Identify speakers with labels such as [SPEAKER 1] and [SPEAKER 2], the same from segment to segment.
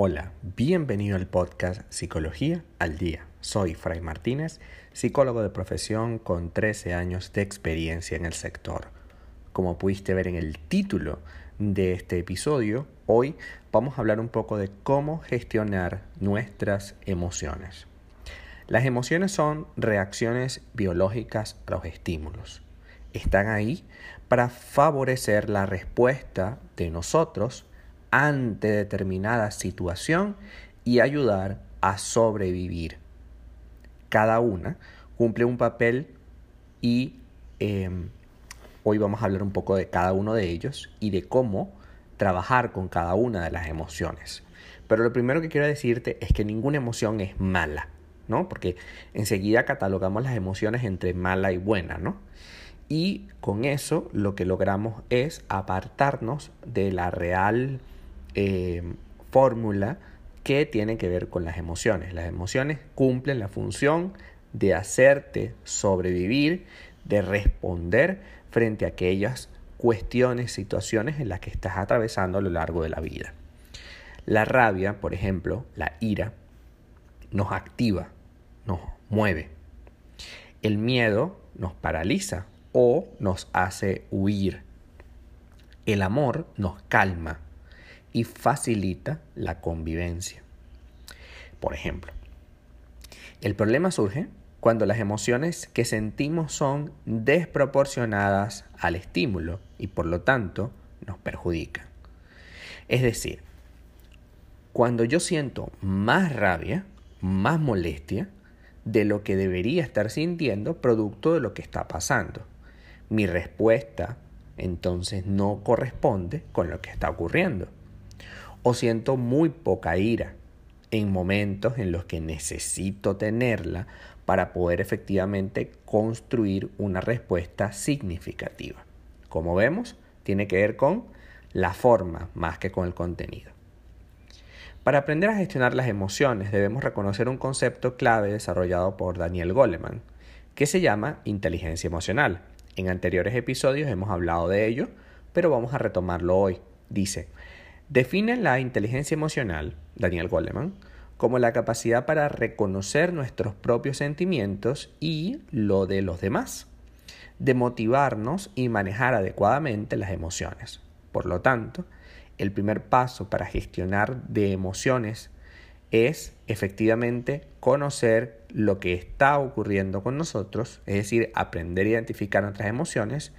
[SPEAKER 1] Hola, bienvenido al podcast Psicología al Día. Soy Fray Martínez, psicólogo de profesión con 13 años de experiencia en el sector. Como pudiste ver en el título de este episodio, hoy vamos a hablar un poco de cómo gestionar nuestras emociones. Las emociones son reacciones biológicas a los estímulos. Están ahí para favorecer la respuesta de nosotros ante determinada situación y ayudar a sobrevivir. Cada una cumple un papel y em, hoy vamos a hablar un poco de cada uno de ellos y de cómo trabajar con cada una de las emociones. Pero lo primero que quiero decirte es que ninguna emoción es mala, ¿no? Porque enseguida catalogamos las emociones entre mala y buena, ¿no? Y con eso lo que logramos es apartarnos de la real eh, fórmula que tiene que ver con las emociones. Las emociones cumplen la función de hacerte sobrevivir, de responder frente a aquellas cuestiones, situaciones en las que estás atravesando a lo largo de la vida. La rabia, por ejemplo, la ira, nos activa, nos mueve. El miedo nos paraliza o nos hace huir. El amor nos calma y facilita la convivencia. Por ejemplo, el problema surge cuando las emociones que sentimos son desproporcionadas al estímulo y por lo tanto nos perjudican. Es decir, cuando yo siento más rabia, más molestia de lo que debería estar sintiendo producto de lo que está pasando. Mi respuesta entonces no corresponde con lo que está ocurriendo o siento muy poca ira en momentos en los que necesito tenerla para poder efectivamente construir una respuesta significativa. Como vemos, tiene que ver con la forma más que con el contenido. Para aprender a gestionar las emociones debemos reconocer un concepto clave desarrollado por Daniel Goleman, que se llama inteligencia emocional. En anteriores episodios hemos hablado de ello, pero vamos a retomarlo hoy. Dice, Define la inteligencia emocional, Daniel Goleman, como la capacidad para reconocer nuestros propios sentimientos y lo de los demás, de motivarnos y manejar adecuadamente las emociones. Por lo tanto, el primer paso para gestionar de emociones es efectivamente conocer lo que está ocurriendo con nosotros, es decir, aprender a identificar nuestras emociones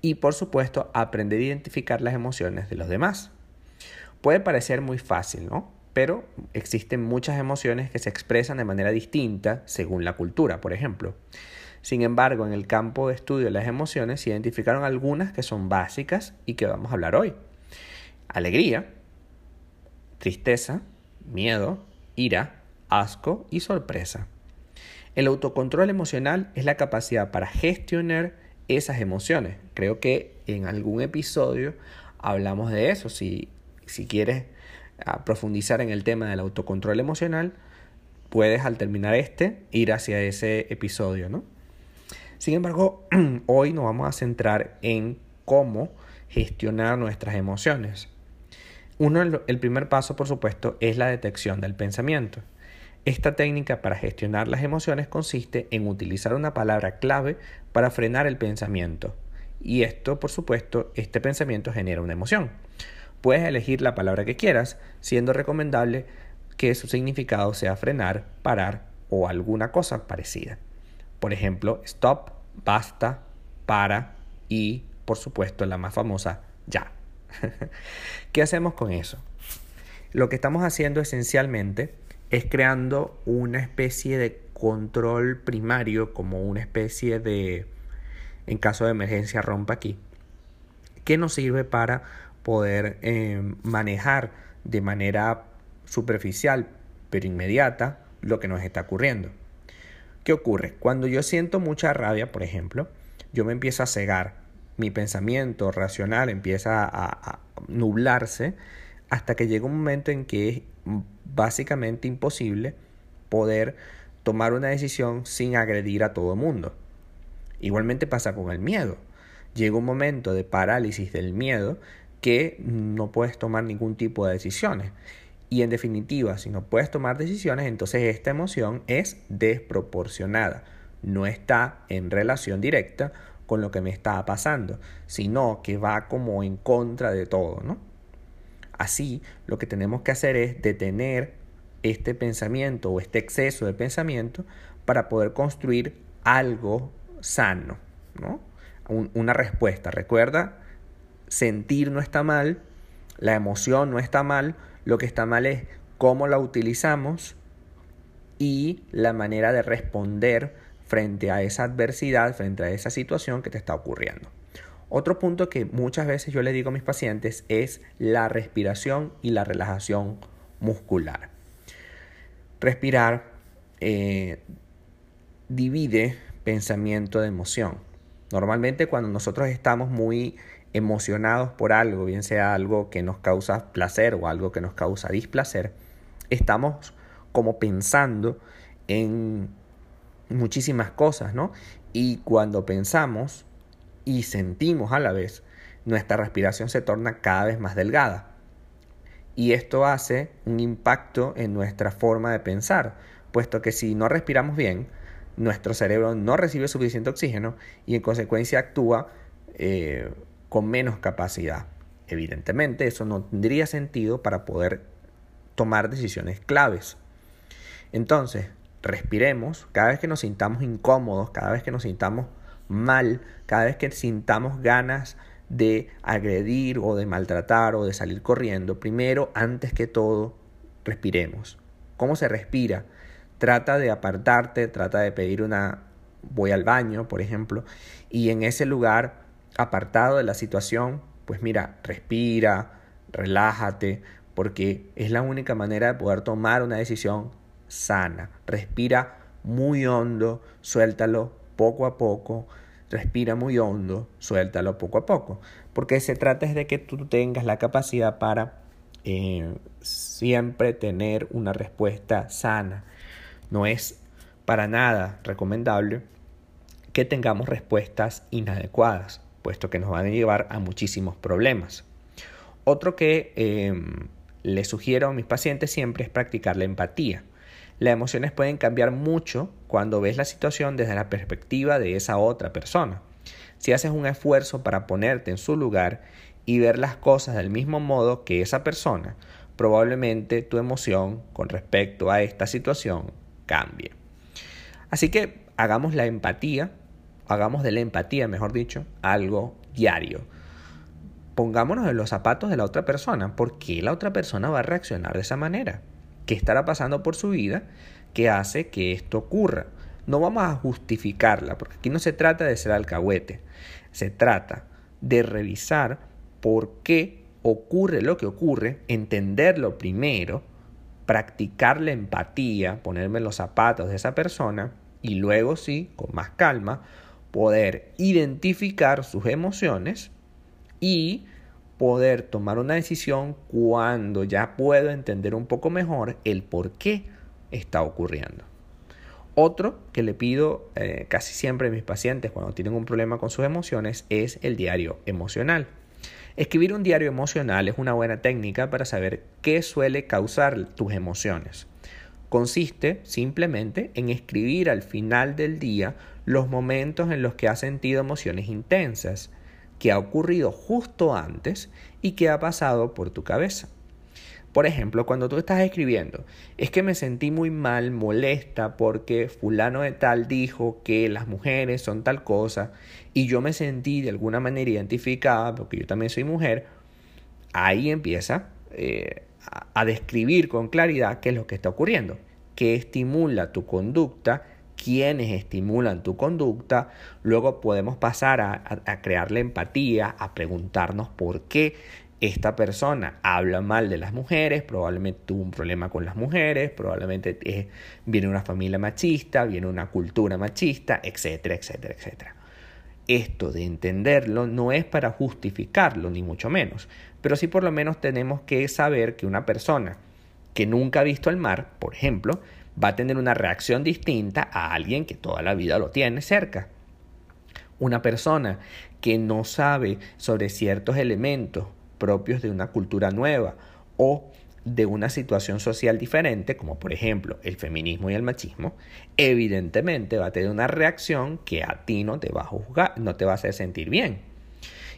[SPEAKER 1] y por supuesto aprender a identificar las emociones de los demás. Puede parecer muy fácil, ¿no? Pero existen muchas emociones que se expresan de manera distinta según la cultura, por ejemplo. Sin embargo, en el campo de estudio de las emociones se identificaron algunas que son básicas y que vamos a hablar hoy. Alegría, tristeza, miedo, ira, asco y sorpresa. El autocontrol emocional es la capacidad para gestionar esas emociones. Creo que en algún episodio hablamos de eso. Si si quieres profundizar en el tema del autocontrol emocional, puedes al terminar este ir hacia ese episodio, ¿no? Sin embargo, hoy nos vamos a centrar en cómo gestionar nuestras emociones. Uno, el primer paso, por supuesto, es la detección del pensamiento. Esta técnica para gestionar las emociones consiste en utilizar una palabra clave para frenar el pensamiento. Y esto, por supuesto, este pensamiento genera una emoción. Puedes elegir la palabra que quieras, siendo recomendable que su significado sea frenar, parar o alguna cosa parecida. Por ejemplo, stop, basta, para y, por supuesto, la más famosa, ya. ¿Qué hacemos con eso? Lo que estamos haciendo esencialmente es creando una especie de control primario, como una especie de, en caso de emergencia, rompa aquí, que nos sirve para poder eh, manejar de manera superficial pero inmediata lo que nos está ocurriendo. ¿Qué ocurre? Cuando yo siento mucha rabia, por ejemplo, yo me empiezo a cegar, mi pensamiento racional empieza a, nublarse hasta que llega un momento en que es básicamente imposible poder tomar una decisión sin agredir a todo el mundo. Igualmente pasa con el miedo. Llega un momento de parálisis del miedo que no puedes tomar ningún tipo de decisiones. Y en definitiva, si no puedes tomar decisiones, entonces esta emoción es desproporcionada. No está en relación directa con lo que me está pasando, sino que va como en contra de todo, ¿no? Así, lo que tenemos que hacer es detener este pensamiento o este exceso de pensamiento para poder construir algo sano, ¿no? una respuesta. Recuerda, sentir no está mal, la emoción no está mal, lo que está mal es cómo la utilizamos y la manera de responder frente a esa adversidad, frente a esa situación que te está ocurriendo. Otro punto que muchas veces yo le digo a mis pacientes es la respiración y la relajación muscular. Respirar eh, divide pensamiento de emoción. Normalmente cuando nosotros estamos muy emocionados por algo, bien sea algo que nos causa placer o algo que nos causa displacer, estamos como pensando en muchísimas cosas, ¿no? Y cuando pensamos y sentimos a la vez, nuestra respiración se torna cada vez más delgada. Y esto hace un impacto en nuestra forma de pensar, puesto que si no respiramos bien, nuestro cerebro no recibe suficiente oxígeno y en consecuencia actúa eh, con menos capacidad. Evidentemente eso no tendría sentido para poder tomar decisiones claves. Entonces, respiremos cada vez que nos sintamos incómodos, cada vez que nos sintamos mal, cada vez que sintamos ganas de agredir o de maltratar o de salir corriendo, primero, antes que todo, respiremos. ¿Cómo se respira? Trata de apartarte, trata de pedir una voy al baño, por ejemplo, y en ese lugar apartado de la situación, pues mira, respira, relájate, porque es la única manera de poder tomar una decisión sana. Respira muy hondo, suéltalo poco a poco, respira muy hondo, suéltalo poco a poco, porque se trata de que tú tengas la capacidad para eh, siempre tener una respuesta sana. No es para nada recomendable que tengamos respuestas inadecuadas, puesto que nos van a llevar a muchísimos problemas. Otro que em, le sugiero a mis pacientes siempre es practicar la empatía. Las emociones pueden cambiar mucho cuando ves la situación desde la perspectiva de esa otra persona. Si haces un esfuerzo para ponerte en su lugar y ver las cosas del mismo modo que esa persona, probablemente tu emoción con respecto a esta situación cambie. Así que hagamos la empatía, hagamos de la empatía, mejor dicho, algo diario. Pongámonos en los zapatos de la otra persona. ¿Por qué la otra persona va a reaccionar de esa manera? qué estará pasando por su vida que hace que esto ocurra. No vamos a justificarla, porque aquí no se trata de ser alcahuete, se trata de revisar por qué ocurre lo que ocurre, entenderlo primero, practicar la empatía, ponerme en los zapatos de esa persona y luego sí, con más calma, poder identificar sus emociones y poder tomar una decisión cuando ya puedo entender un poco mejor el por qué está ocurriendo. Otro que le pido eh, casi siempre a mis pacientes cuando tienen un problema con sus emociones es el diario emocional. Escribir un diario emocional es una buena técnica para saber qué suele causar tus emociones. Consiste simplemente en escribir al final del día los momentos en los que has sentido emociones intensas que ha ocurrido justo antes y que ha pasado por tu cabeza. Por ejemplo, cuando tú estás escribiendo, es que me sentí muy mal, molesta, porque fulano de tal dijo que las mujeres son tal cosa, y yo me sentí de alguna manera identificada, porque yo también soy mujer, ahí empieza eh, a describir con claridad qué es lo que está ocurriendo, qué estimula tu conducta quienes estimulan tu conducta, luego podemos pasar a, la empatía, a preguntarnos por qué esta persona habla mal de las mujeres, probablemente tuvo un problema con las mujeres, probablemente eh, viene una familia machista, viene una cultura machista, etcétera, etcétera, etcétera. Esto de entenderlo no es para justificarlo, ni mucho menos, pero sí por lo menos tenemos que saber que una persona que nunca ha visto el mar, por ejemplo, va a tener una reacción distinta a alguien que toda la vida lo tiene cerca. Una persona que no sabe sobre ciertos elementos propios de una cultura nueva o de una situación social diferente, como por ejemplo el feminismo y el machismo, evidentemente va a tener una reacción que a ti no te va a juzgar, no te va a hacer sentir bien.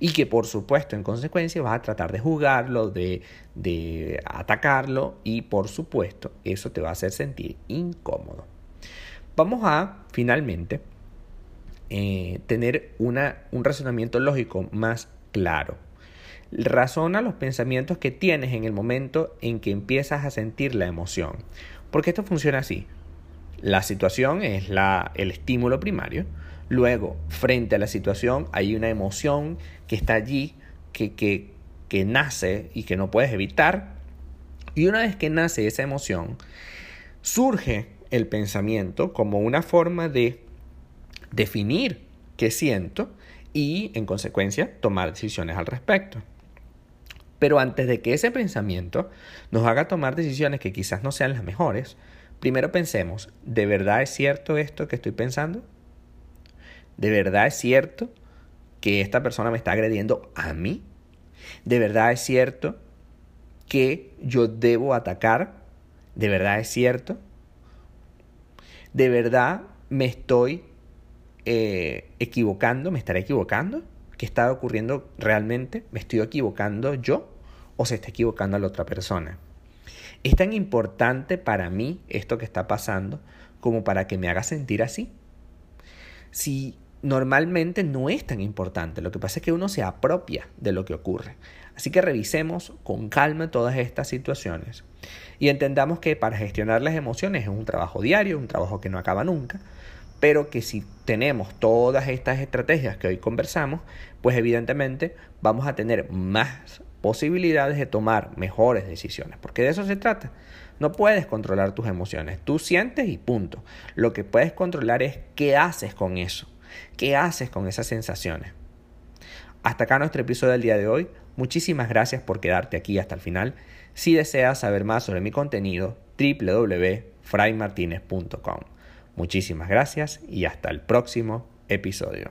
[SPEAKER 1] Y que por supuesto en consecuencia vas a tratar de juzgarlo, de, de atacarlo y por supuesto eso te va a hacer sentir incómodo. Vamos a finalmente eh, tener una, un razonamiento lógico más claro. Razona los pensamientos que tienes en el momento en que empiezas a sentir la emoción. Porque esto funciona así. La situación es la, el estímulo primario. Luego, frente a la situación, hay una emoción que está allí, que, que, que nace y que no puedes evitar. Y una vez que nace esa emoción, surge el pensamiento como una forma de definir qué siento y, en consecuencia, tomar decisiones al respecto. Pero antes de que ese pensamiento nos haga tomar decisiones que quizás no sean las mejores, primero pensemos, ¿de verdad es cierto esto que estoy pensando? ¿De verdad es cierto que esta persona me está agrediendo a mí? ¿De verdad es cierto que yo debo atacar? ¿De verdad es cierto? ¿De verdad me estoy eh, equivocando? ¿Me estaré equivocando? ¿Qué está ocurriendo realmente? ¿Me estoy equivocando yo o se está equivocando la otra persona? Es tan importante para mí esto que está pasando como para que me haga sentir así. Si normalmente no es tan importante, lo que pasa es que uno se apropia de lo que ocurre. Así que revisemos con calma todas estas situaciones y entendamos que para gestionar las emociones es un trabajo diario, un trabajo que no acaba nunca, pero que si tenemos todas estas estrategias que hoy conversamos, pues evidentemente vamos a tener más posibilidades de tomar mejores decisiones, porque de eso se trata. No puedes controlar tus emociones, tú sientes y punto. Lo que puedes controlar es qué haces con eso, qué haces con esas sensaciones. Hasta acá nuestro episodio del día de hoy. Muchísimas gracias por quedarte aquí hasta el final. Si deseas saber más sobre mi contenido, www.fraymartinez.com. Muchísimas gracias y hasta el próximo episodio.